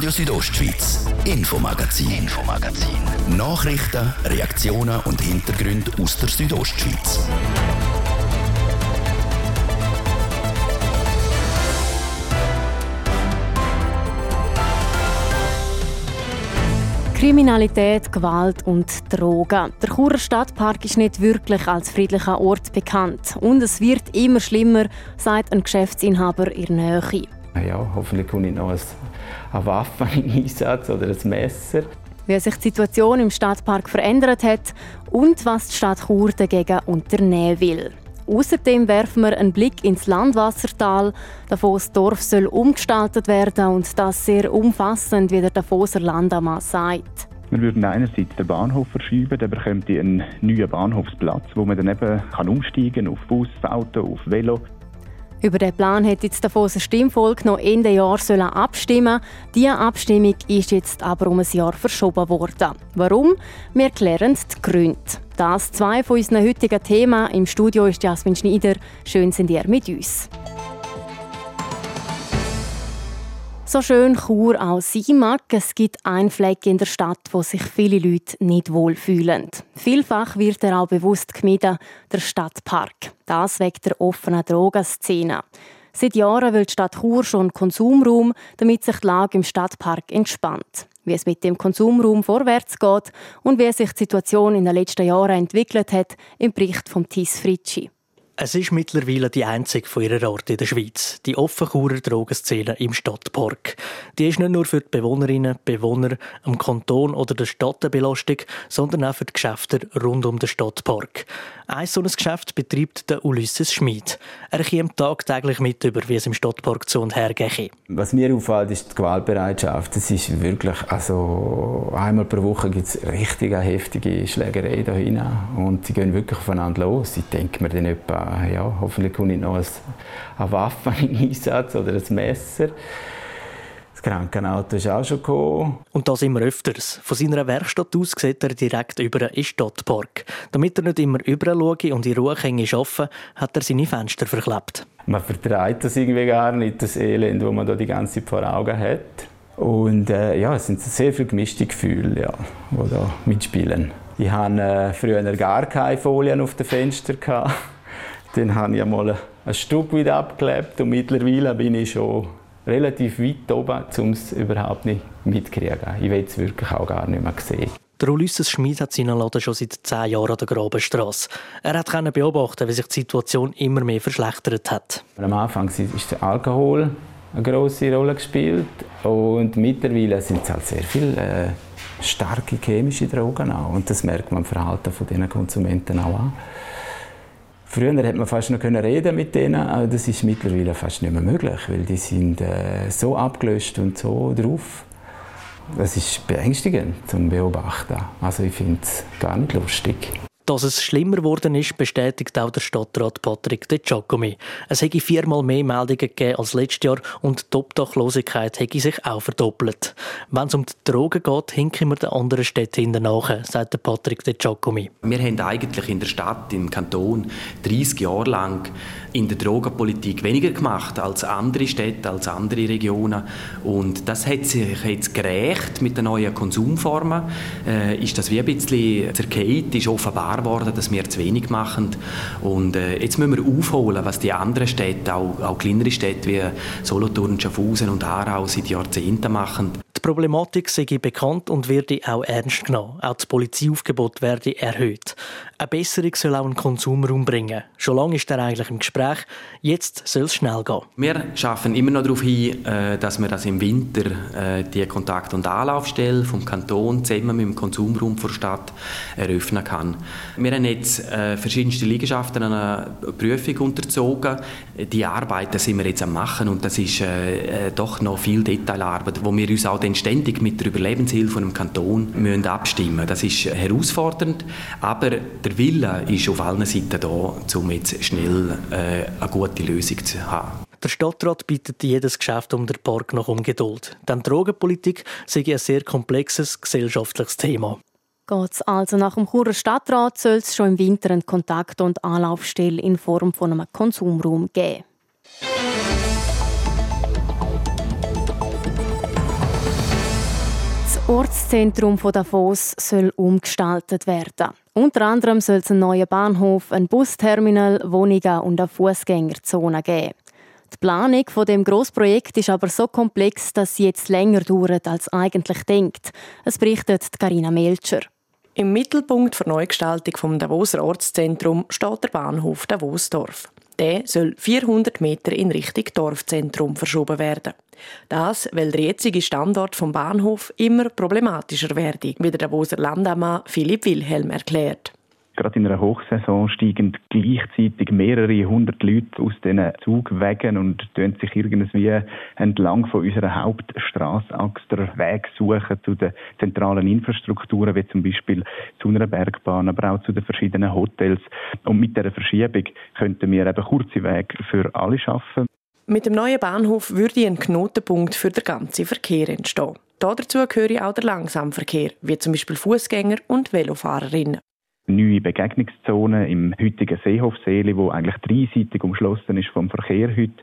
Radio Südostschweiz, Infomagazin, Infomagazin. Nachrichten, Reaktionen und Hintergründe aus der Südostschweiz. Kriminalität, Gewalt und Drogen. Der Churer Stadtpark ist nicht wirklich als friedlicher Ort bekannt. Und es wird immer schlimmer, sagt ein Geschäftsinhaber in Nähe. Ja, hoffentlich komme ich noch eine Waffe in Einsatz oder ein Messer. Wie sich die Situation im Stadtpark verändert hat und was die Stadt Chur dagegen unternehmen will. Außerdem werfen wir einen Blick ins Landwassertal. Davos Dorf soll umgestaltet werden und das sehr umfassend, wie der Davoser Landamann sagt. Wir würden einerseits den Bahnhof verschieben, dann bekommt ihr einen neuen Bahnhofsplatz, wo man dann eben kann umsteigen auf Bus, Auto, auf Velo. Über den Plan hat jetzt der Davoser Stimmvolk noch Ende Jahr sollen abstimmen. Diese Abstimmung ist jetzt aber um ein Jahr verschoben worden. Warum? Wir klären die Gründe. Das zwei von unseren heutigen Themen. Im Studio ist Jasmin Schneider. Schön sind ihr mit uns. So schön Chur auch sein mag, es gibt einen Fleck in der Stadt, wo sich viele Leute nicht wohlfühlen. Vielfach wird er auch bewusst gemieden, der Stadtpark. Das wegen der offenen Drogenszene. Seit Jahren will die Stadt Chur schon Konsumraum, damit sich die Lage im Stadtpark entspannt. Wie es mit dem Konsumraum vorwärts geht und wie sich die Situation in den letzten Jahren entwickelt hat, im Bericht von Tis Fritschi. Es ist mittlerweile die einzige von ihrer Art in der Schweiz, die Offenchurer Drogenszene im Stadtpark. Die ist nicht nur für die Bewohnerinnen Bewohner am Kanton oder der Stadt eine Belastung, sondern auch für die Geschäfte rund um den Stadtpark. Ein so ein Geschäft betreibt der Ulysses Schmid. Er kommt tagtäglich mit über, wie es im Stadtpark zu und her geht. Was mir auffällt, ist die Gewaltbereitschaft. Es ist wirklich, also einmal pro Woche gibt es richtig heftige Schlägerei da hinein und sie gehen wirklich aufeinander los. Ich denke mir dann etwa, ja, hoffentlich komme ich noch eine Waffe in Einsatz oder ein Messer. Das Krankenauto ist auch schon gekommen. Und das immer öfters. Von seiner Werkstatt aus sieht er direkt über den Stadtpark. Damit er nicht immer überall schaue und in Ruhe arbeiten hat er seine Fenster verklebt. Man vertreibt das irgendwie gar nicht, das Elend, das man da die ganze Zeit vor Augen hat. Und äh, ja, es sind sehr viele gemischte Gefühle, ja, die da mitspielen. Ich hatte äh, früher gar keine Folien auf den Fenstern. Dann habe ich einmal ein Stück wieder abgeklebt und mittlerweile bin ich schon relativ weit oben, um es überhaupt nicht mitzukriegen. Ich will es wirklich auch gar nicht mehr sehen. Der Ulysses Schmid hat seinen Laden schon seit zehn Jahren an der Grabenstrasse. Er konnte beobachten, wie sich die Situation immer mehr verschlechtert hat. Am Anfang ist der Alkohol eine große Rolle gespielt und mittlerweile sind es halt sehr viele äh, starke chemische Drogen auch. und das merkt man im Verhalten von den Konsumenten auch an. Früher hätte man fast noch reden mit denen, aber das ist mittlerweile fast nicht mehr möglich, weil die sind äh, so abgelöscht und so drauf. Das ist beängstigend zum Beobachten. Also ich finde es gar nicht lustig. Dass es schlimmer geworden ist, bestätigt auch der Stadtrat Patrick De Giacomi. Es hätte viermal mehr Meldungen gegeben als letztes Jahr und die Obdachlosigkeit hätte sich auch verdoppelt. Wenn es um die Drogen geht, hinken wir den anderen Städten hinterher, sagt Patrick De Giacomi. Wir haben eigentlich in der Stadt, im Kanton, 30 Jahre lang in der Drogenpolitik weniger gemacht als andere Städte, als andere Regionen. Und das hat sich jetzt gerecht mit den neuen Konsumformen. Äh, ist das wie ein bisschen zerkehrt, ist offenbar geworden, dass wir zu wenig machen. Und äh, jetzt müssen wir aufholen, was die anderen Städte, auch, auch kleinere Städte wie Solothurn, Schaffhausen und Aarau seit Jahrzehnten machen. Die Problematik sei bekannt und werde auch ernst genommen. Auch das Polizeiaufgebot werde erhöht. Eine Besserung soll auch einen Konsumraum bringen. Schon lange ist er eigentlich im Gespräch. Jetzt soll es schnell gehen. Wir schaffen immer noch darauf hin, äh, dass wir das im Winter äh, die Kontakt- und Anlaufstelle vom Kanton zusammen mit dem Konsumraum der Stadt eröffnen kann. Wir haben jetzt äh, verschiedenste Liegenschaften einer Prüfung unterzogen. Die Arbeiten sind wir jetzt am machen und das ist doch noch viel Detailarbeit, wo wir uns auch dann ständig mit der Überlebenshilfe einem Kanton müssen abstimmen. Das ist herausfordernd, aber der Wille ist auf allen Seiten da, um jetzt schnell äh, eine gute Lösung zu haben. Der Stadtrat bittet jedes Geschäft um den Park noch um Geduld. Denn Drogenpolitik sei ein sehr komplexes gesellschaftliches Thema. Geht's also nach dem Churer Stadtrat, soll es schon im Winter einen Kontakt- und Anlaufstelle in Form von einem Konsumraum geben. Ortszentrum von Davos soll umgestaltet werden. Unter anderem soll es einen neuen Bahnhof, ein Busterminal, Wohnungen und eine Fußgängerzone geben. Die Planung von dem Grossprojekt ist aber so komplex, dass sie jetzt länger dauert als eigentlich denkt. Es berichtet Karina Melcher. Im Mittelpunkt der Neugestaltung vom Davoser Ortszentrum steht der Bahnhof Davosdorf. Der soll 400 Meter in Richtung Dorfzentrum verschoben werden. Das, weil der jetzige Standort vom Bahnhof immer problematischer werde, wie der Davoser Landammann Philipp Wilhelm erklärt gerade in einer Hochsaison steigen gleichzeitig mehrere hundert Leute aus diesen Zugwegen und tun sich irgendwie entlang von unserer Hauptstraßachse der Weg suchen zu den zentralen Infrastrukturen, wie zum Beispiel zu einer Bergbahn, aber auch zu den verschiedenen Hotels. Und mit dieser Verschiebung könnten wir eben kurze Wege für alle schaffen. Mit dem neuen Bahnhof würde ein Knotenpunkt für den ganzen Verkehr entstehen. Dazu gehöre auch der Langsamverkehr, wie zum Beispiel Fußgänger und Velofahrerinnen neue Begegnungszonen im heutigen Seehofseeli, wo eigentlich dreiseitig umschlossen ist vom Verkehr heute.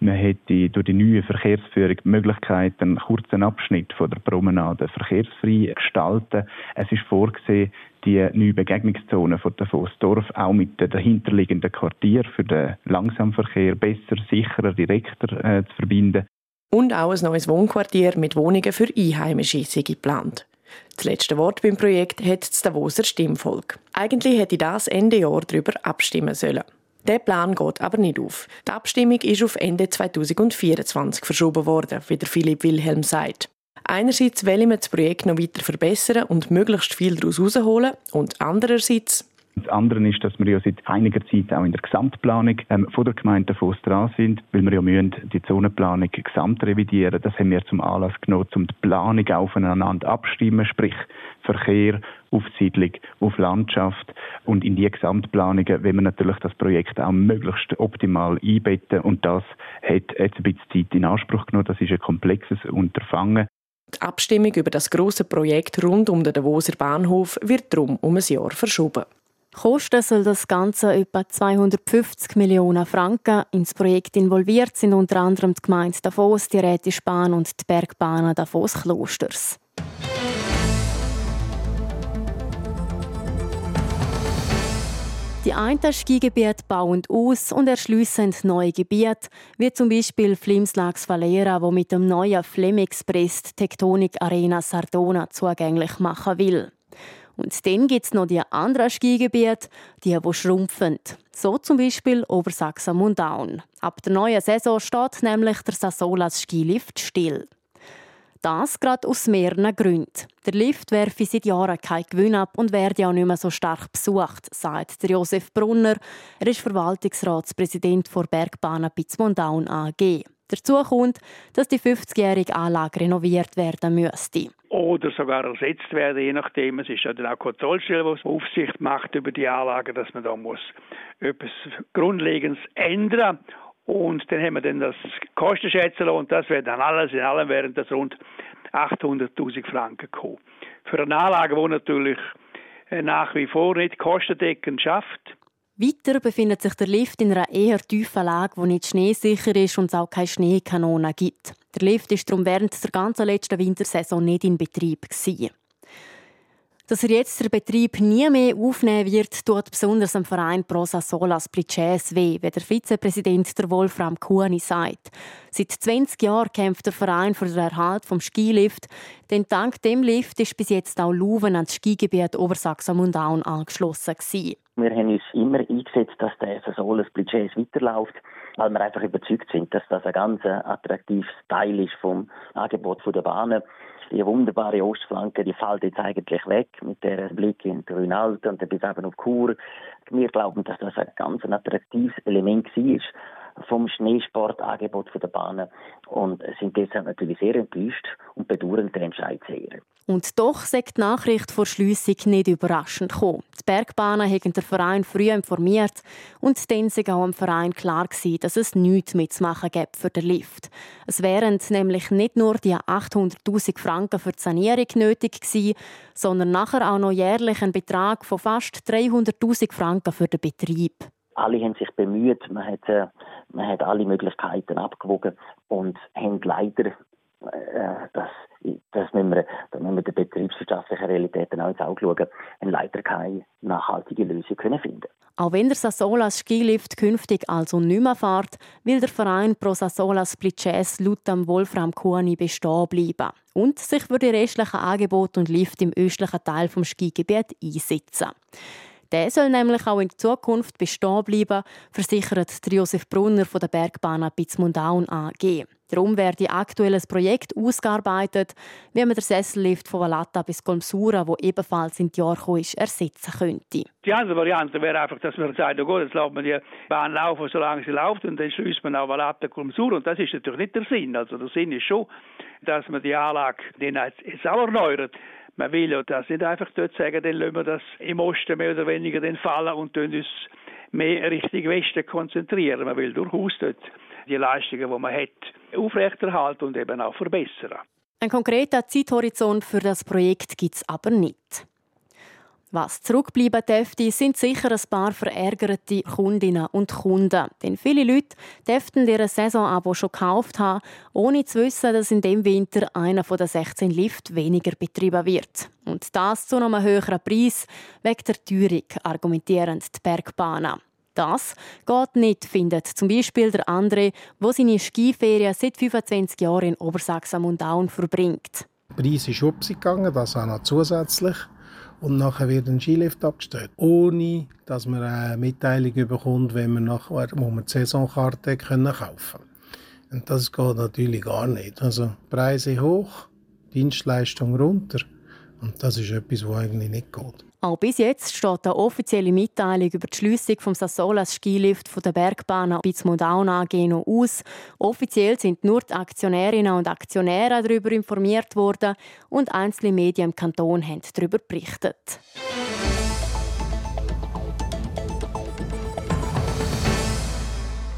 Man hätte durch die neue Verkehrsführung die Möglichkeit, einen kurzen Abschnitt von der Promenade verkehrsfrei gestalten. Es ist vorgesehen, die neue Begegnungszone von Davosdorf auch mit den dahinterliegenden Quartier für den Langsamverkehr besser, sicherer, direkter äh, zu verbinden. Und auch ein neues Wohnquartier mit Wohnungen für Einheimische sei geplant. Das letzte Wort beim Projekt hat das Davoser Stimmvolk. Eigentlich hätte das Ende Jahr darüber abstimmen sollen. Der Plan geht aber nicht auf. Die Abstimmung ist auf Ende 2024 verschoben worden, wie der Philipp Wilhelm sagt. Einerseits wollen wir das Projekt noch weiter verbessern und möglichst viel daraus herausholen und andererseits das andere ist, dass wir ja seit einiger Zeit auch in der Gesamtplanung ähm, von der Gemeinde Davos dran sind, weil wir ja müssen die Zonenplanung gesamt revidieren. Das haben wir zum Anlass genommen, um die Planung aufeinander abstimmen, sprich Verkehr auf Siedlung, auf Landschaft und in die Gesamtplanungen wenn wir natürlich das Projekt auch möglichst optimal einbetten und das hat jetzt ein bisschen Zeit in Anspruch genommen. Das ist ein komplexes Unterfangen. Die Abstimmung über das große Projekt rund um den Davoser Bahnhof wird darum um ein Jahr verschoben. Kosten soll das Ganze etwa 250 Millionen Franken. Ins Projekt involviert sind unter anderem die Gemeinde Davos, die Rätische Bahn und die Bergbahnen Davos Klosters. Die einen Skigebiete bauen aus und erschliessen neue Gebiete, wie zum Beispiel Flimslags Valera, wo mit dem neuen Flim Express Tektonik Arena Sardona zugänglich machen will. Und dann gibt es noch die anderen Skigebiete, die, die schrumpfen. So zum Beispiel Obersachsen-Mundaun. Ab der neuen Saison steht nämlich der Sasolas Skilift still. Das gerade aus mehreren Gründen. Der Lift werfe seit Jahren keinen Gewinn ab und werde auch nicht mehr so stark besucht, sagt Josef Brunner. Er ist Verwaltungsratspräsident der Bergbahnen Pitzmundaun AG. Dazu kommt, dass die 50-jährige Anlage renoviert werden müsste. Oder sogar ersetzt werden, je nachdem. Es ist ja dann auch Kontrollstelle, die Aufsicht macht über die Anlage, dass man da muss etwas Grundlegendes ändern und dann haben wir dann das Kostenschätzen und das wäre dann alles in allem wären das rund 800.000 Franken gekommen. Für eine Anlage, die natürlich äh, nach wie vor nicht kostendeckend schafft, weiter befindet sich der Lift in einer eher tiefen Lage, wo nicht schneesicher ist und es auch keine Schneekanonen gibt. Der Lift ist darum während der ganzen letzten Wintersaison nicht in Betrieb. Gewesen. Dass er jetzt den Betrieb nie mehr aufnehmen wird, tut besonders dem Verein Prosa Solas Plices weh, wie der Vizepräsident der Wolfram Kuhni sagt. Seit 20 Jahren kämpft der Verein für den Erhalt vom Skilift, denn dank dem Lift ist bis jetzt auch Luven ans Skigebiet Obersachsen-Mundaun angeschlossen gewesen. Wir haben uns immer eingesetzt, dass der Solas Plices weiterläuft weil wir einfach überzeugt sind, dass das ein ganz attraktives Teil ist vom Angebot der Bahnen die wunderbare Ostflanke, die fällt jetzt eigentlich weg mit der Blick in Grünalten und bis eben auf Chur. Wir glauben, dass das ein ganz attraktives Element war vom Schneesportangebot der Bahnen und sind deshalb natürlich sehr enttäuscht und bedauern den Entscheid sehr. Und doch sagt die Nachricht vor Schliessung nicht überraschend gekommen. Die Bergbahnen haben den Verein früh informiert und dann war auch im Verein klar dass es nichts mitzumachen gibt für den Lift. Es wären nämlich nicht nur die 800'000 Franken für die Sanierung nötig gewesen, sondern nachher auch noch jährlich ein Betrag von fast 300'000 Franken für den Betrieb alle haben sich bemüht, man hat, äh, man hat alle Möglichkeiten abgewogen und haben leider, äh, das, das müssen wir, müssen wir den schauen, wenn leider keine nachhaltige Lösung können finden auch wenn der Sassolas Skilift künftig also nicht mehr fährt, will der Verein Pro Sassolas Splitches laut Wolfram Kuhni bestehen bleiben und sich für die restlichen Angebote und Lift im östlichen Teil des Skigebiet einsetzen. Der soll nämlich auch in Zukunft bestehen bleiben, versichert Josef Brunner von der Bergbahn Bitzmundaun AG. Darum werde ein Projekt ausgearbeitet, wie man den Sessellift von Valata bis Golmsura, der ebenfalls in die Jahre ist, ersetzen könnte. Die andere Variante wäre einfach, dass man sagt, oh jetzt lässt man die Bahn laufen, solange sie läuft, und dann schließt man auch Valata Golmsura. Und das ist natürlich nicht der Sinn. Also der Sinn ist schon, dass man die Anlage jetzt auch erneuert. Man will ja das nicht einfach dort sagen, dann lassen wir das im Osten mehr oder weniger den fallen und uns mehr Richtung Westen konzentrieren. Man will durchaus dort die Leistungen, die man hat, aufrechterhalten und eben auch verbessern. Ein konkreter Zeithorizont für das Projekt gibt es aber nicht. Was zurückbleiben dürfte, sind sicher ein paar verärgerte Kundinnen und Kunden. Denn viele Leute dürften ihre Saisonabo schon gekauft haben, ohne zu wissen, dass in dem Winter einer von den 16 Lift weniger betrieben wird. Und das zu einem höheren Preis, wegen der Teuerung, argumentieren die Bergbahnen. Das geht nicht, findet zum Beispiel der André, der seine Skiferien seit 25 Jahren in Obersachsen-Mundaun verbringt. Der Preis ist aufgegangen, das auch noch zusätzlich. Und nachher wird ein Skilift abgestellt. Ohne, dass man eine Mitteilung bekommt, wenn man nachher, wo man die Saisonkarte kaufen kann. Und das geht natürlich gar nicht. Also Preise hoch, Dienstleistung runter. Und das ist etwas, was eigentlich nicht geht. Auch bis jetzt steht eine offizielle Mitteilung über die Schliessung vom Sassolas Skilift von der Bergbahn Bizmodaun AG noch aus. Offiziell sind nur die Aktionärinnen und Aktionäre darüber informiert worden und einzelne Medien im Kanton haben darüber berichtet.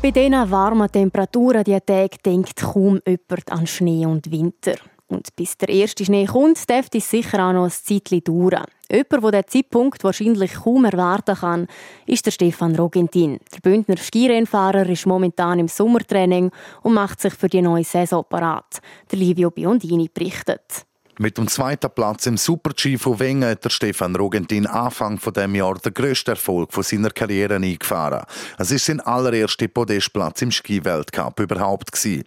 Bei diesen warmen Temperaturen die Tage denkt kaum jemand an Schnee und Winter. Und bis der erste Schnee kommt, dürfte es sicher auch noch ein Zeitchen dauern. Jemand, der diesen Zeitpunkt wahrscheinlich kaum erwarten kann, ist der Stefan Rogentin. Der Bündner Skirennfahrer ist momentan im Sommertraining und macht sich für die neue Saison parat. Der Livio Biondini berichtet. Mit dem zweiten Platz im Super-G von Wengen hat der Stefan Rogentin Anfang von dem Jahr den grössten Erfolg von seiner Karriere eingefahren. Es ist sein allererster Podestplatz im Ski-Weltcup überhaupt gewesen.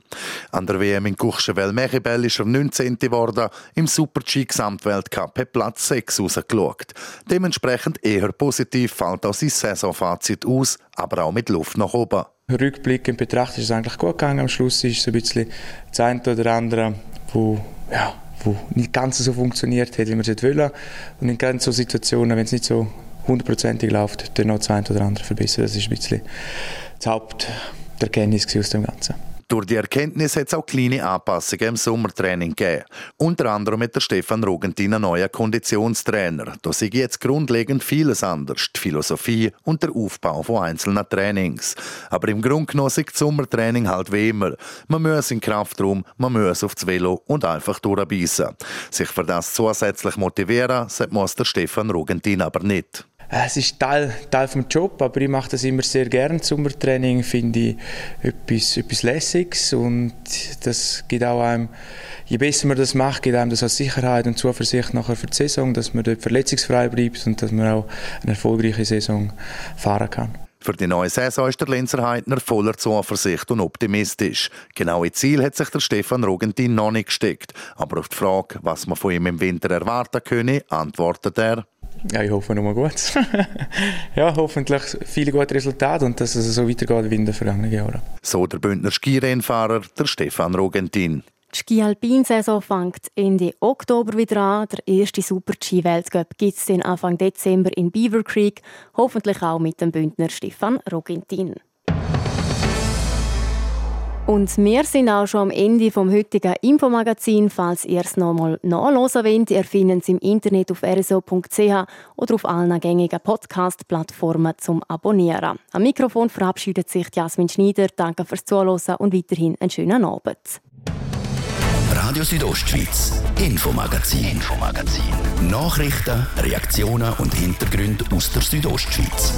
An der WM in Courchevel-Mechibel ist er 19. geworden. Im Super-G Gesamtweltcup hat Platz 6 rausgeschaut. Dementsprechend eher positiv fällt auch sein Saisonfazit aus, aber auch mit Luft nach oben. Rückblickend betrachtet ist es eigentlich gut gegangen. Am Schluss ist es ein bisschen das eine oder andere, wo ja, wo nicht ganz so funktioniert hat, wie man es wollen. Und in ganz so Situationen, wenn es nicht so hundertprozentig läuft, dann noch das eine oder andere verbessern. Das ist ein bisschen das Haupterkenntnis aus dem Ganzen. Durch die Erkenntnis hat es auch kleine Anpassungen im Sommertraining gegeben. Unter anderem mit der Stefan Rogentin ein neuer Konditionstrainer. Da sehe jetzt grundlegend vieles anders, die Philosophie und der Aufbau von einzelnen Trainings. Aber im Grunde genommen ist das Sommertraining halt wie immer. Man muss in Kraftraum, man muss aufs Velo und einfach durchbeissen. Sich für das zusätzlich motivieren, sagt der Stefan Rogentin aber nicht. Äh, es ist Teil, Teil vom Job, aber ich mache das immer sehr gerne. Sommertraining finde ich etwas, etwas Lässiges und das gibt auch einem, je besser man das macht, gibt einem das als Sicherheit und Zuversicht nachher für die Saison, dass man dort verletzungsfrei bleibt und dass man auch eine erfolgreiche Saison fahren kann. Für die neue Saison ist der Linzer Heidner voller Zuversicht und optimistisch. Genaue Ziel hat sich der Stefan Rogentin noch nicht gesteckt. Aber auf die Frage, was man von ihm im Winter erwarten könne, antwortet er, ja, ich hoffe nur gut. ja, hoffentlich viele gute Resultate und dass es so weitergeht wie in den vergangenen Jahren. So der Bündner Skirennfahrer, der Stefan Rogentin. Die Ski-Alpin-Saison fängt Ende Oktober wieder an. Der erste Super-G-Weltcup gibt es Anfang Dezember in Beaver Creek. Hoffentlich auch mit dem Bündner Stefan Rogentin. Und wir sind auch schon am Ende vom heutigen Infomagazin. Falls ihr es nochmal nachlesen wollt, ihr findet es im Internet auf rso.ch oder auf allen gängigen Podcast-Plattformen zum Abonnieren. Am Mikrofon verabschiedet sich Jasmin Schneider. Danke fürs Zuhören und weiterhin einen schönen Abend. Radio Südostschweiz, Infomagazin, Infomagazin. Nachrichten, Reaktionen und Hintergründe aus der Südostschweiz.